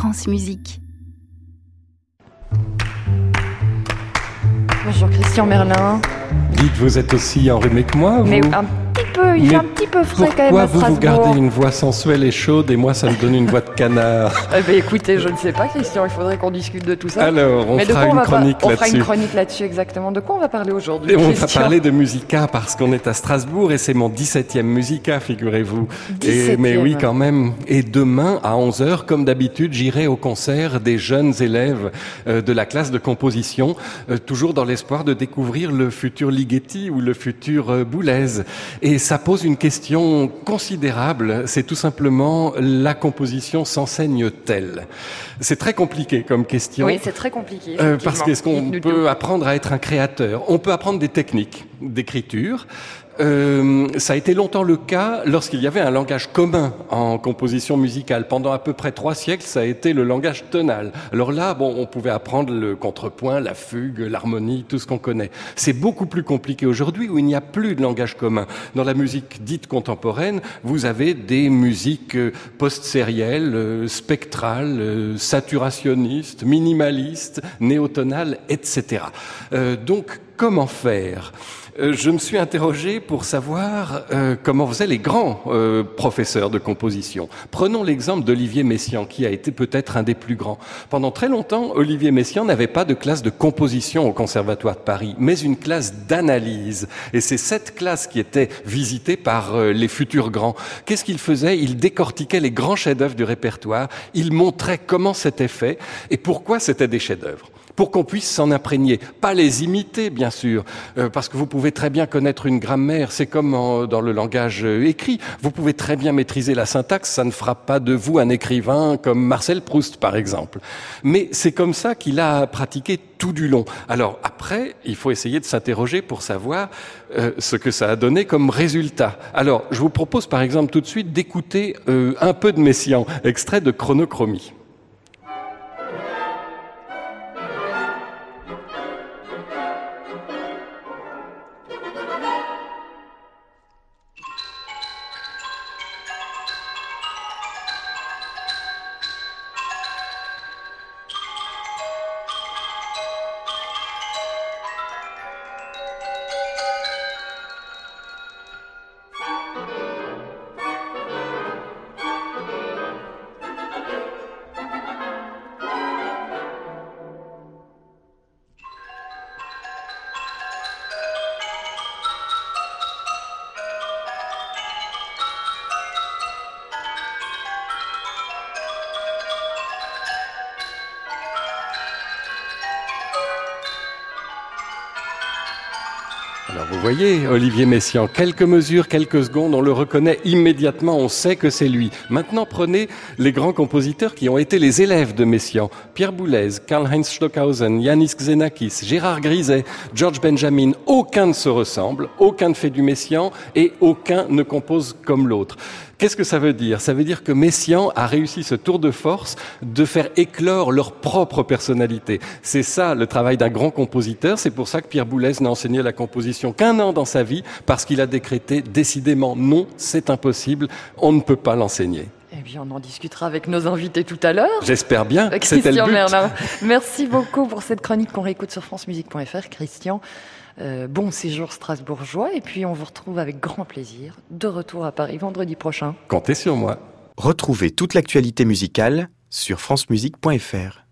France Musique. Bonjour Christian Merlin. Dites, vous êtes aussi enrhumé que moi vous? Mais un peu, il fait un petit peu frais quand même Pourquoi vous vous gardez une voix sensuelle et chaude et moi ça me donne une voix de canard Eh ben, écoutez, je ne sais pas Christian, il faudrait qu'on discute de tout ça. Alors, on Mais de fera quoi on une chronique On fera une là-dessus. chronique là-dessus exactement. De quoi on va parler aujourd'hui on va parler de Musica parce qu'on est à Strasbourg et c'est mon 17e Musica, figurez-vous. Et, 17e. mais oui, quand même. Et demain, à 11h, comme d'habitude, j'irai au concert des jeunes élèves euh, de la classe de composition, euh, toujours dans l'espoir de découvrir le futur Ligeti ou le futur euh, Boulez. Et ça pose une question considérable. C'est tout simplement la composition s'enseigne-t-elle? C'est très compliqué comme question. Oui, c'est très compliqué. Euh, parce qu'est-ce qu'on peut apprendre à être un créateur? On peut apprendre des techniques d'écriture. Euh, ça a été longtemps le cas lorsqu'il y avait un langage commun en composition musicale. Pendant à peu près trois siècles, ça a été le langage tonal. Alors là, bon, on pouvait apprendre le contrepoint, la fugue, l'harmonie, tout ce qu'on connaît. C'est beaucoup plus compliqué aujourd'hui où il n'y a plus de langage commun. Dans la musique dite contemporaine, vous avez des musiques euh, post-sérielles, euh, spectrales, saturationnistes, minimalistes, néotonales, etc. Euh, donc, comment faire? Je me suis interrogé pour savoir euh, comment faisaient les grands euh, professeurs de composition. Prenons l'exemple d'Olivier Messiaen, qui a été peut-être un des plus grands. Pendant très longtemps, Olivier Messiaen n'avait pas de classe de composition au Conservatoire de Paris, mais une classe d'analyse. Et c'est cette classe qui était visitée par euh, les futurs grands. Qu'est-ce qu'il faisait? Il décortiquait les grands chefs-d'œuvre du répertoire, il montrait comment c'était fait et pourquoi c'était des chefs-d'œuvre pour qu'on puisse s'en imprégner. Pas les imiter, bien sûr, euh, parce que vous pouvez très bien connaître une grammaire, c'est comme en- dans le langage euh, écrit. Vous pouvez très bien maîtriser la syntaxe, ça ne fera pas de vous un écrivain comme Marcel Proust, par exemple. Mais c'est comme ça qu'il a pratiqué tout du long. Alors après, il faut essayer de s'interroger pour savoir euh, ce que ça a donné comme résultat. Alors, je vous propose par exemple tout de suite d'écouter euh, un peu de Messiaen, extrait de Chronochromie. Alors vous voyez, Olivier Messiaen, quelques mesures, quelques secondes, on le reconnaît immédiatement, on sait que c'est lui. Maintenant, prenez les grands compositeurs qui ont été les élèves de Messiaen. Pierre Boulez, Karl-Heinz Stockhausen, Yanis Xenakis, Gérard Griset, George Benjamin. Aucun ne se ressemble, aucun ne fait du Messiaen et aucun ne compose comme l'autre. Qu'est-ce que ça veut dire? Ça veut dire que Messiaen a réussi ce tour de force de faire éclore leur propre personnalité. C'est ça le travail d'un grand compositeur. C'est pour ça que Pierre Boulez n'a enseigné la composition qu'un an dans sa vie, parce qu'il a décrété décidément non, c'est impossible, on ne peut pas l'enseigner. Eh bien, on en discutera avec nos invités tout à l'heure. J'espère bien le Christian but. Merlin, merci beaucoup pour cette chronique qu'on réécoute sur francemusique.fr. Christian, euh, bon séjour strasbourgeois et puis on vous retrouve avec grand plaisir de retour à Paris vendredi prochain. Comptez sur moi. Retrouvez toute l'actualité musicale sur francemusique.fr.